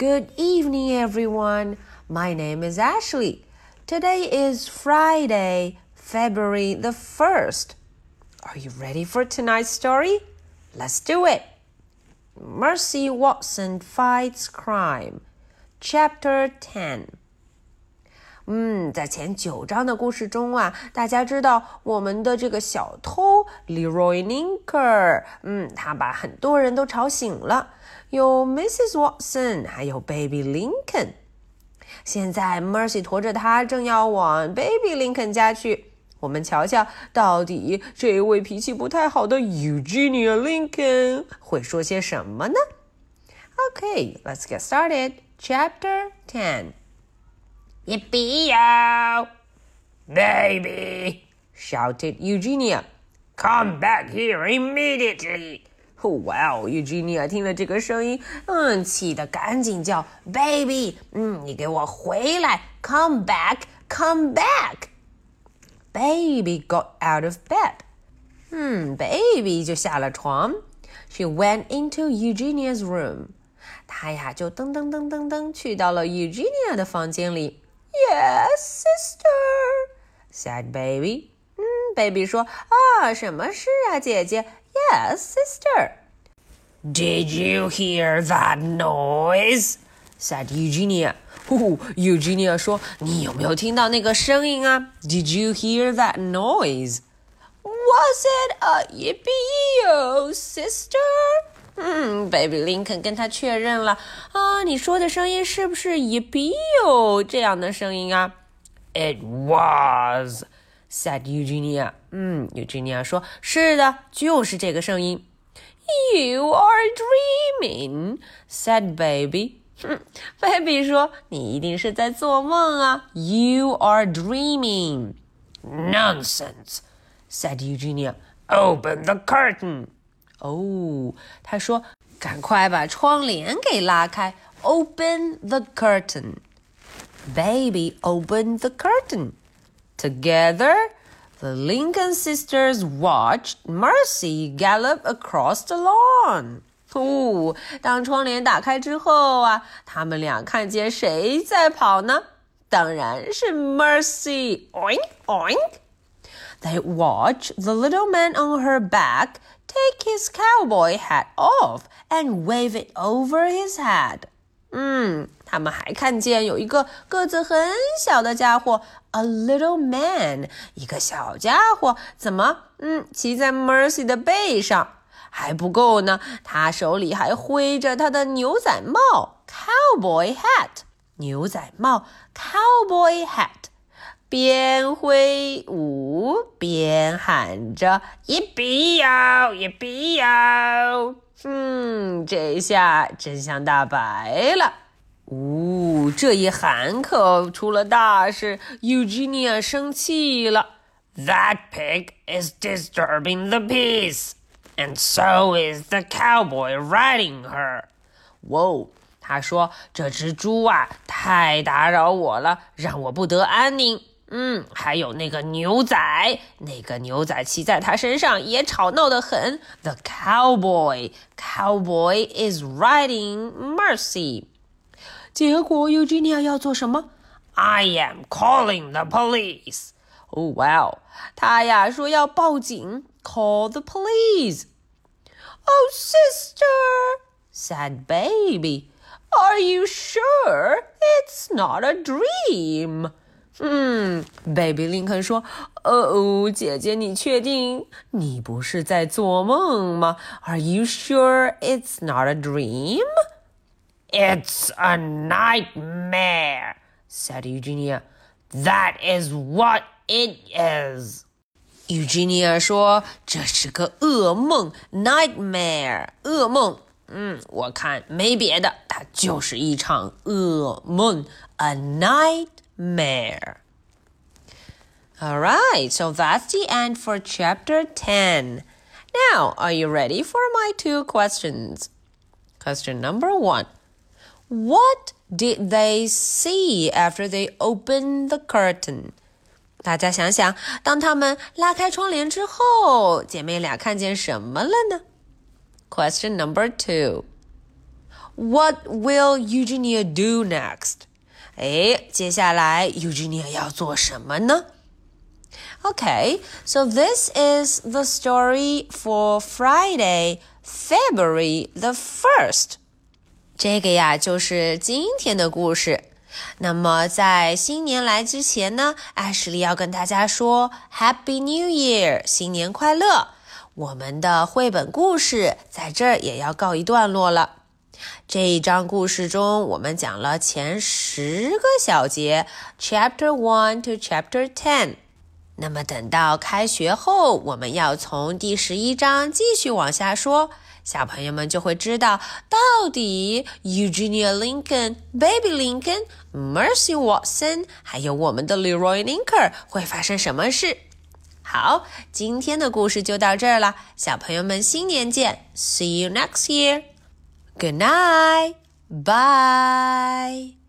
Good evening, everyone. My name is Ashley. Today is Friday, February the 1st. Are you ready for tonight's story? Let's do it. Mercy Watson Fights Crime, Chapter 10. 嗯，在前九章的故事中啊，大家知道我们的这个小偷 Leroy Linker，嗯，他把很多人都吵醒了，有 Mrs. Watson，还有 Baby Lincoln。现在 Mercy 驮着他正要往 Baby Lincoln 家去，我们瞧瞧到底这位脾气不太好的 Eugenia Lincoln 会说些什么呢？Okay，let's get started. Chapter Ten. Yippee-yo! Baby! shouted Eugenia. Come back here immediately! Wow, Eugenia 听了这个声音，嗯，气得赶紧叫 Baby，嗯，你给我回来，Come back, come back. Baby got out of bed. 嗯，Baby 就下了床。She went into Eugenia's room. 她呀就噔噔噔噔噔去到了 Eugenia 的房间里。 Yes, sister, said baby. 嗯，baby 说啊，什么事啊，姐姐？Yes, sister. Did you hear that noise? said Eugenia. 呼，Eugenia 说，你有没有听到那个声音啊？Did you hear that noise? Was it a yippee sister? 嗯，Baby Lincoln 跟他确认了啊，你说的声音是不是 yippee 这样的声音啊？It was said Eugenia。嗯，Eugenia 说是的，就是这个声音。You are dreaming, said Baby。哼，Baby 说你一定是在做梦啊。You are dreaming. Nonsense, said Eugenia. Open the curtain. 哦，他说：“赶快把窗帘给拉开，Open the curtain." Baby opened the curtain. Together, the Lincoln sisters watched Mercy gallop across the lawn. 哦，当窗帘打开之后啊，他们俩看见谁在跑呢？当然是 Mercy. Oink oink. They watched the little man on her back take his cowboy hat off and wave it over his head. 嗯，他们还看见有一个个子很小的家伙，a little man，一个小家伙，怎么，嗯，骑在 Mercy 的背上，还不够呢，他手里还挥着他的牛仔帽，cowboy hat，牛仔帽，cowboy hat。 边挥舞边喊着“一比哟，一比哟”，嗯，这下真相大白了。呜，这一喊可出了大事，Eugenia 生气了。That pig is disturbing the peace, and so is the cowboy riding her. 哇，他说这只猪啊，太打扰我了，让我不得安宁。嗯，还有那个牛仔，那个牛仔骑在他身上也吵闹得很。The cowboy, cowboy is riding Mercy。结果 Eugenia 要做什么？I am calling the police。哦，Wow，他呀说要报警，call the police。Oh, sister, said baby, are you sure it's not a dream? 嗯，Baby 林肯说：“哦，姐姐，你确定你不是在做梦吗？Are you sure it's not a dream? It's a nightmare,” said Eugenia. That is what it is. Eugenia 说：“这是个噩梦，nightmare，噩梦。 嗯，我看没别的，它就是一场噩梦，a night。” mare. All right, so that's the end for chapter 10. Now, are you ready for my two questions? Question number one What did they see after they opened the curtain? 大家想想，当他们拉开窗帘之后，姐妹俩看见什么了呢 ？Question number two What will Eugenia do next? 哎，接下来 Eugenia 要做什么呢？Okay, so this is the story for Friday, February the first. 这个呀，就是今天的故事。那么在新年来之前呢，艾什莉要跟大家说 Happy New Year，新年快乐！ 我们的绘本故事在这儿也要告一段落了。这一章故事中，我们讲了前十个小节，Chapter One to Chapter Ten。那么等到开学后，我们要从第十一章继续往下说。小朋友们就会知道，到底 Eugenia Lincoln、Baby Lincoln、Mercy Watson，还有我们的 Leroy Linker 会发生什么事。好，今天的故事就到这儿了，小朋友们新年见！See you next year. Good night. Bye.